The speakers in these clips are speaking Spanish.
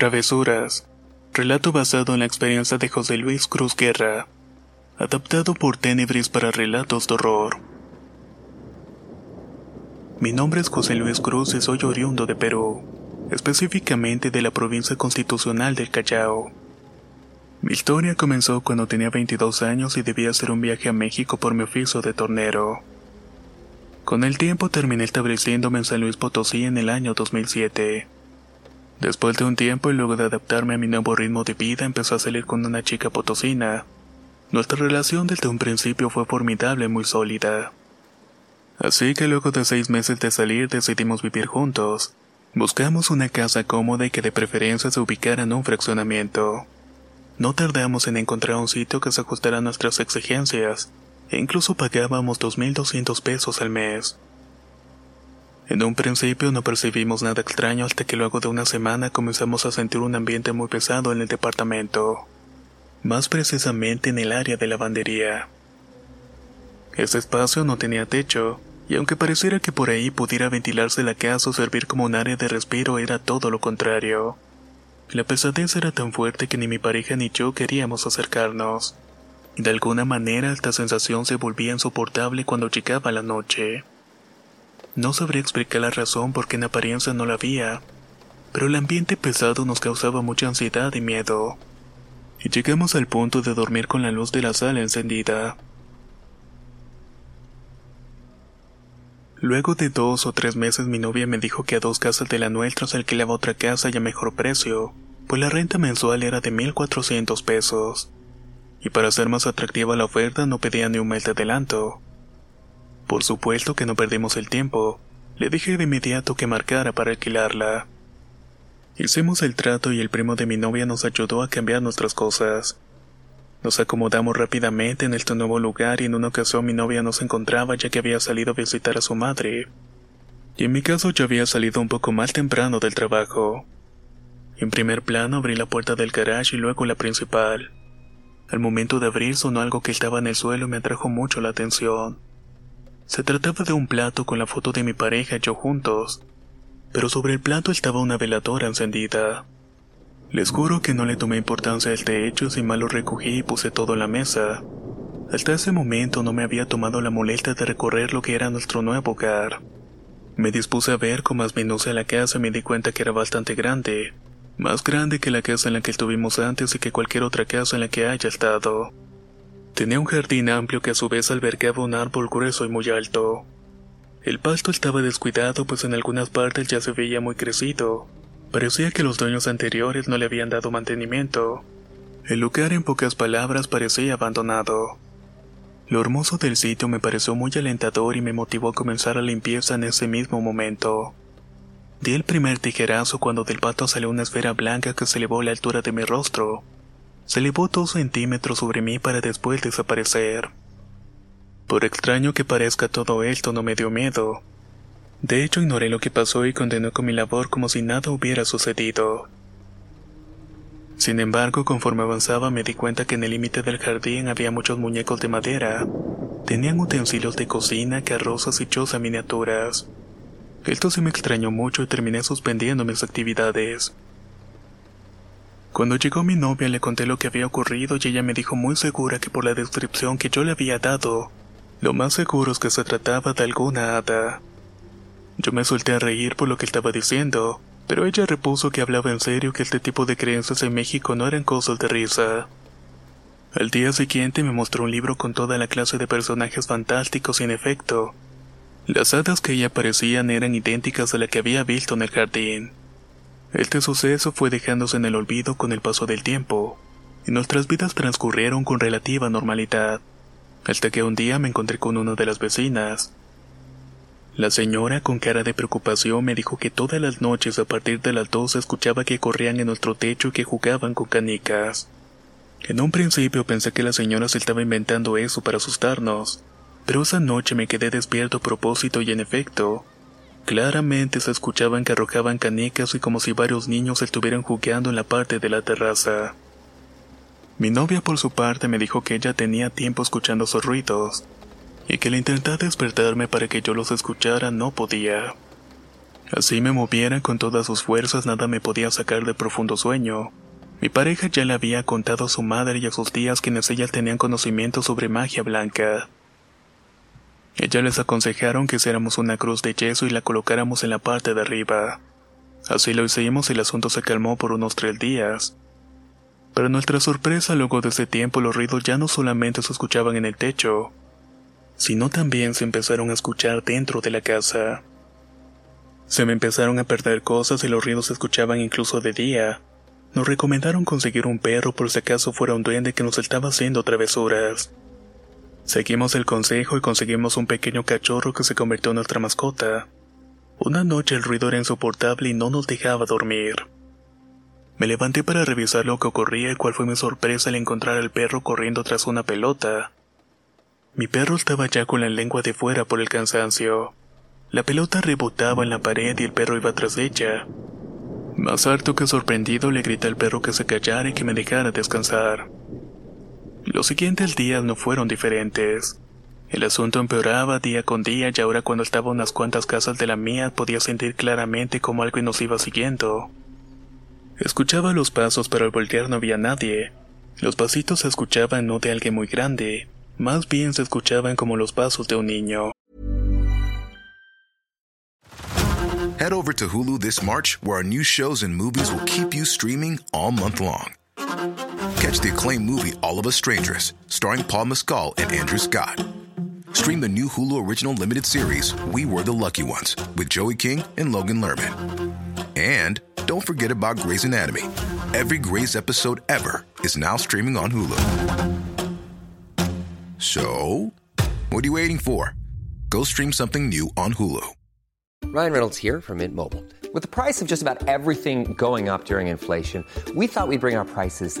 Travesuras. Relato basado en la experiencia de José Luis Cruz Guerra. Adaptado por Tenebris para relatos de horror. Mi nombre es José Luis Cruz y soy oriundo de Perú, específicamente de la provincia constitucional del Callao. Mi historia comenzó cuando tenía 22 años y debía hacer un viaje a México por mi oficio de tornero. Con el tiempo terminé estableciéndome en San Luis Potosí en el año 2007. Después de un tiempo y luego de adaptarme a mi nuevo ritmo de vida, empezó a salir con una chica potosina. Nuestra relación desde un principio fue formidable y muy sólida. Así que luego de seis meses de salir decidimos vivir juntos. Buscamos una casa cómoda y que de preferencia se ubicara en un fraccionamiento. No tardamos en encontrar un sitio que se ajustara a nuestras exigencias, e incluso pagábamos 2.200 pesos al mes. En un principio no percibimos nada extraño hasta que luego de una semana comenzamos a sentir un ambiente muy pesado en el departamento, más precisamente en el área de lavandería. Este espacio no tenía techo, y aunque pareciera que por ahí pudiera ventilarse la casa o servir como un área de respiro, era todo lo contrario. La pesadez era tan fuerte que ni mi pareja ni yo queríamos acercarnos. De alguna manera esta sensación se volvía insoportable cuando llegaba la noche. No sabría explicar la razón porque en apariencia no la había, pero el ambiente pesado nos causaba mucha ansiedad y miedo. Y llegamos al punto de dormir con la luz de la sala encendida. Luego de dos o tres meses mi novia me dijo que a dos casas de la nuestra se alquilaba otra casa y a mejor precio, pues la renta mensual era de 1.400 pesos. Y para ser más atractiva la oferta no pedía ni un mes de adelanto. Por supuesto que no perdimos el tiempo. Le dije de inmediato que marcara para alquilarla. Hicimos el trato y el primo de mi novia nos ayudó a cambiar nuestras cosas. Nos acomodamos rápidamente en este nuevo lugar y en una ocasión mi novia no se encontraba ya que había salido a visitar a su madre. Y en mi caso yo había salido un poco más temprano del trabajo. En primer plano abrí la puerta del garage y luego la principal. Al momento de abrir sonó algo que estaba en el suelo y me atrajo mucho la atención. Se trataba de un plato con la foto de mi pareja y yo juntos, pero sobre el plato estaba una veladora encendida. Les juro que no le tomé importancia a este hecho sin mal lo recogí y puse todo en la mesa. Hasta ese momento no me había tomado la molestia de recorrer lo que era nuestro nuevo hogar. Me dispuse a ver con más minucia la casa y me di cuenta que era bastante grande, más grande que la casa en la que estuvimos antes y que cualquier otra casa en la que haya estado. Tenía un jardín amplio que a su vez albergaba un árbol grueso y muy alto. El pasto estaba descuidado pues en algunas partes ya se veía muy crecido, Parecía que los dueños anteriores no le habían dado mantenimiento. El lugar en pocas palabras parecía abandonado. Lo hermoso del sitio me pareció muy alentador y me motivó a comenzar la limpieza en ese mismo momento. Di el primer tijerazo cuando del pato salió una esfera blanca que se elevó a la altura de mi rostro. Se elevó dos centímetros sobre mí para después desaparecer. Por extraño que parezca todo esto no me dio miedo. De hecho, ignoré lo que pasó y continué con mi labor como si nada hubiera sucedido. Sin embargo, conforme avanzaba me di cuenta que en el límite del jardín había muchos muñecos de madera. Tenían utensilios de cocina, carrozas y choza miniaturas. Esto sí me extrañó mucho y terminé suspendiendo mis actividades. Cuando llegó mi novia le conté lo que había ocurrido y ella me dijo muy segura que por la descripción que yo le había dado, lo más seguro es que se trataba de alguna hada. Yo me solté a reír por lo que estaba diciendo, pero ella repuso que hablaba en serio que este tipo de creencias en México no eran cosas de risa. Al día siguiente me mostró un libro con toda la clase de personajes fantásticos y en efecto, las hadas que ahí aparecían eran idénticas a la que había visto en el jardín. Este suceso fue dejándose en el olvido con el paso del tiempo, y nuestras vidas transcurrieron con relativa normalidad, hasta que un día me encontré con una de las vecinas, la señora, con cara de preocupación, me dijo que todas las noches a partir de las dos escuchaba que corrían en nuestro techo y que jugaban con canicas. En un principio pensé que la señora se estaba inventando eso para asustarnos, pero esa noche me quedé despierto a propósito y en efecto, claramente se escuchaban que arrojaban canicas y como si varios niños estuvieran jugando en la parte de la terraza. Mi novia por su parte me dijo que ella tenía tiempo escuchando esos ruidos, y que al intentar despertarme para que yo los escuchara no podía. Así me moviera con todas sus fuerzas nada me podía sacar de profundo sueño. Mi pareja ya le había contado a su madre y a sus tías quienes ellas tenían conocimiento sobre magia blanca. Ellas les aconsejaron que hiciéramos una cruz de yeso y la colocáramos en la parte de arriba. Así lo hicimos y el asunto se calmó por unos tres días. Para nuestra sorpresa, luego de ese tiempo los ruidos ya no solamente se escuchaban en el techo, sino también se empezaron a escuchar dentro de la casa. Se me empezaron a perder cosas y los ruidos se escuchaban incluso de día. Nos recomendaron conseguir un perro por si acaso fuera un duende que nos estaba haciendo travesuras. Seguimos el consejo y conseguimos un pequeño cachorro que se convirtió en nuestra mascota. Una noche el ruido era insoportable y no nos dejaba dormir. Me levanté para revisar lo que ocurría y cuál fue mi sorpresa al encontrar al perro corriendo tras una pelota. Mi perro estaba ya con la lengua de fuera por el cansancio. La pelota rebotaba en la pared y el perro iba tras ella. Más harto que sorprendido le grité al perro que se callara y que me dejara descansar. Los siguientes días no fueron diferentes. El asunto empeoraba día con día y ahora cuando estaba a unas cuantas casas de la mía podía sentir claramente como algo nos iba siguiendo. Escuchaba los pasos pero al voltear no había nadie. Los pasitos se escuchaban no de alguien muy grande, más bien se escuchaban como los pasos de un niño. Head over to Hulu this March, where our new shows and movies will keep you streaming all month long. Catch the acclaimed movie All of Us Strangers, starring Paul Mescal and Andrew Scott. Stream the new Hulu original limited series We Were the Lucky Ones with Joey King and Logan Lerman. And don't forget about Grey's Anatomy. Every Grey's episode ever is now streaming on Hulu. So, what are you waiting for? Go stream something new on Hulu. Ryan Reynolds here from Mint Mobile. With the price of just about everything going up during inflation, we thought we'd bring our prices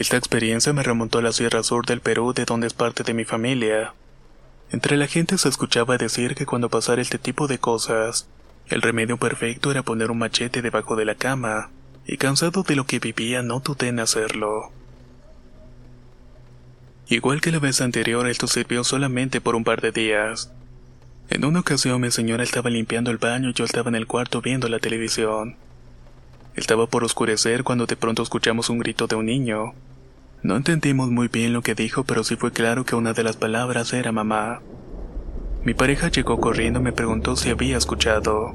Esta experiencia me remontó a la Sierra Sur del Perú, de donde es parte de mi familia. Entre la gente se escuchaba decir que cuando pasara este tipo de cosas, el remedio perfecto era poner un machete debajo de la cama, y cansado de lo que vivía no dudé en hacerlo. Igual que la vez anterior, esto sirvió solamente por un par de días. En una ocasión mi señora estaba limpiando el baño y yo estaba en el cuarto viendo la televisión. Estaba por oscurecer cuando de pronto escuchamos un grito de un niño. No entendimos muy bien lo que dijo, pero sí fue claro que una de las palabras era mamá. Mi pareja llegó corriendo y me preguntó si había escuchado.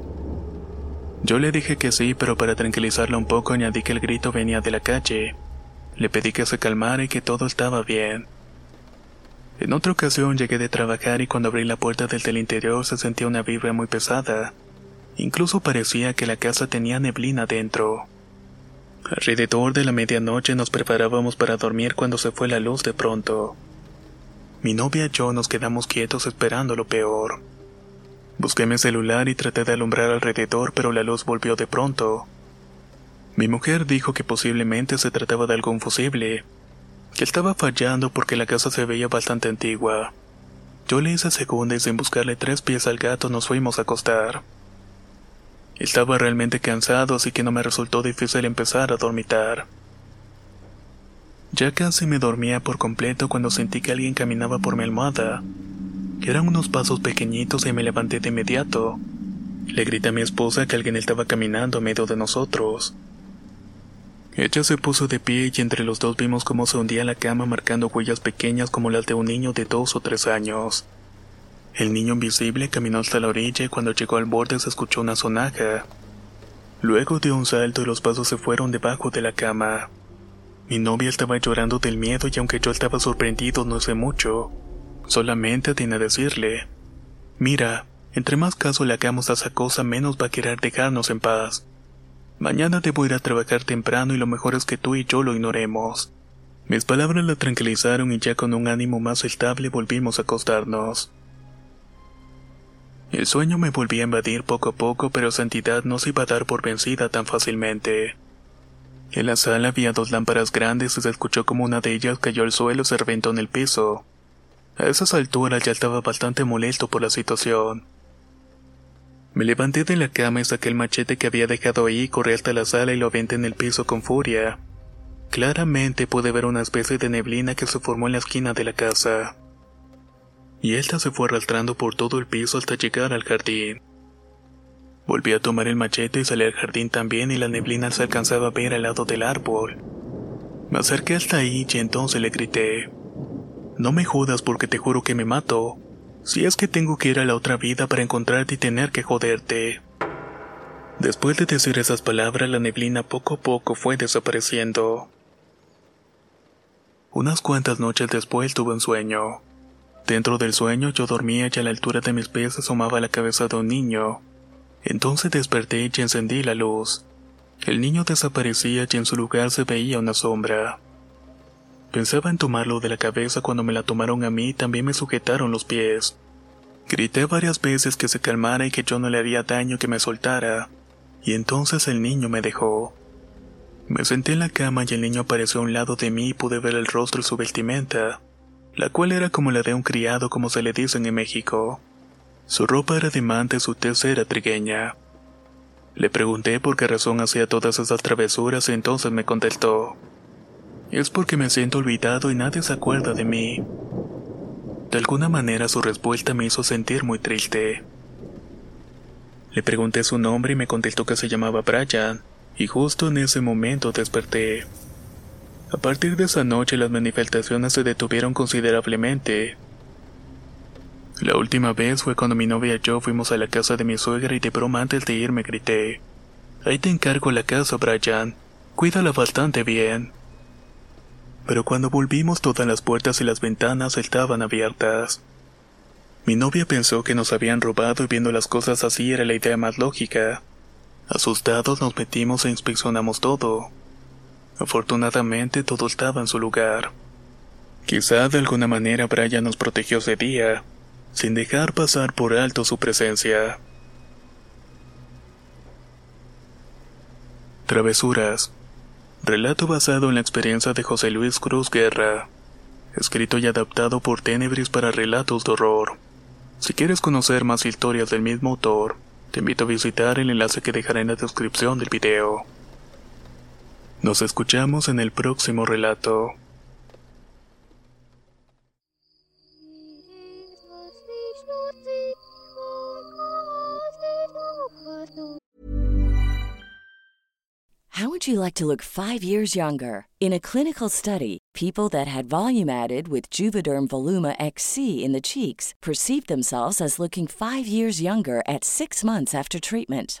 Yo le dije que sí, pero para tranquilizarla un poco añadí que el grito venía de la calle. Le pedí que se calmara y que todo estaba bien. En otra ocasión llegué de trabajar y cuando abrí la puerta del del interior se sentía una vibra muy pesada. Incluso parecía que la casa tenía neblina dentro. Alrededor de la medianoche nos preparábamos para dormir cuando se fue la luz de pronto. Mi novia y yo nos quedamos quietos esperando lo peor. Busqué mi celular y traté de alumbrar alrededor, pero la luz volvió de pronto. Mi mujer dijo que posiblemente se trataba de algo fusible, que estaba fallando porque la casa se veía bastante antigua. Yo le hice segunda y sin buscarle tres pies al gato nos fuimos a acostar. Estaba realmente cansado así que no me resultó difícil empezar a dormitar. Ya casi me dormía por completo cuando sentí que alguien caminaba por mi almohada. Eran unos pasos pequeñitos y me levanté de inmediato. Le grité a mi esposa que alguien estaba caminando a medio de nosotros. Ella se puso de pie y entre los dos vimos cómo se hundía la cama marcando huellas pequeñas como las de un niño de dos o tres años. El niño invisible caminó hasta la orilla y cuando llegó al borde se escuchó una sonaja. Luego dio un salto y los pasos se fueron debajo de la cama. Mi novia estaba llorando del miedo y aunque yo estaba sorprendido no sé mucho. Solamente atiné a decirle, mira, entre más caso le hagamos a esa cosa menos va a querer dejarnos en paz. Mañana debo ir a trabajar temprano y lo mejor es que tú y yo lo ignoremos. Mis palabras la tranquilizaron y ya con un ánimo más estable volvimos a acostarnos. El sueño me volvía a invadir poco a poco, pero esa entidad no se iba a dar por vencida tan fácilmente. En la sala había dos lámparas grandes y se escuchó como una de ellas cayó al suelo y se reventó en el piso. A esas alturas ya estaba bastante molesto por la situación. Me levanté de la cama y saqué el machete que había dejado ahí, corrí hasta la sala y lo aventé en el piso con furia. Claramente pude ver una especie de neblina que se formó en la esquina de la casa. Y esta se fue arrastrando por todo el piso hasta llegar al jardín. Volví a tomar el machete y salí al jardín también y la neblina se alcanzaba a ver al lado del árbol. Me acerqué hasta ahí y entonces le grité. No me jodas porque te juro que me mato. Si es que tengo que ir a la otra vida para encontrarte y tener que joderte. Después de decir esas palabras, la neblina poco a poco fue desapareciendo. Unas cuantas noches después tuve un sueño. Dentro del sueño yo dormía y a la altura de mis pies asomaba la cabeza de un niño. Entonces desperté y encendí la luz. El niño desaparecía y en su lugar se veía una sombra. Pensaba en tomarlo de la cabeza cuando me la tomaron a mí y también me sujetaron los pies. Grité varias veces que se calmara y que yo no le haría daño que me soltara. Y entonces el niño me dejó. Me senté en la cama y el niño apareció a un lado de mí y pude ver el rostro y su vestimenta, la cual era como la de un criado como se le dicen en México. Su ropa era de manta y su tez era trigueña. Le pregunté por qué razón hacía todas esas travesuras y entonces me contestó. Es porque me siento olvidado y nadie se acuerda de mí. De alguna manera su respuesta me hizo sentir muy triste. Le pregunté su nombre y me contestó que se llamaba Brian, y justo en ese momento desperté. A partir de esa noche las manifestaciones se detuvieron considerablemente. La última vez fue cuando mi novia y yo fuimos a la casa de mi suegra y de broma antes de irme grité. Ahí te encargo la casa, Brian. Cuídala bastante bien pero cuando volvimos todas las puertas y las ventanas estaban abiertas. Mi novia pensó que nos habían robado y viendo las cosas así era la idea más lógica. Asustados nos metimos e inspeccionamos todo. Afortunadamente todo estaba en su lugar. Quizá de alguna manera Brian nos protegió ese día, sin dejar pasar por alto su presencia. Travesuras Relato basado en la experiencia de José Luis Cruz Guerra. Escrito y adaptado por Tenebris para relatos de horror. Si quieres conocer más historias del mismo autor, te invito a visitar el enlace que dejaré en la descripción del video. Nos escuchamos en el próximo relato. How would you like to look five years younger? In a clinical study, people that had volume added with Juvederm Voluma XC in the cheeks perceived themselves as looking five years younger at six months after treatment.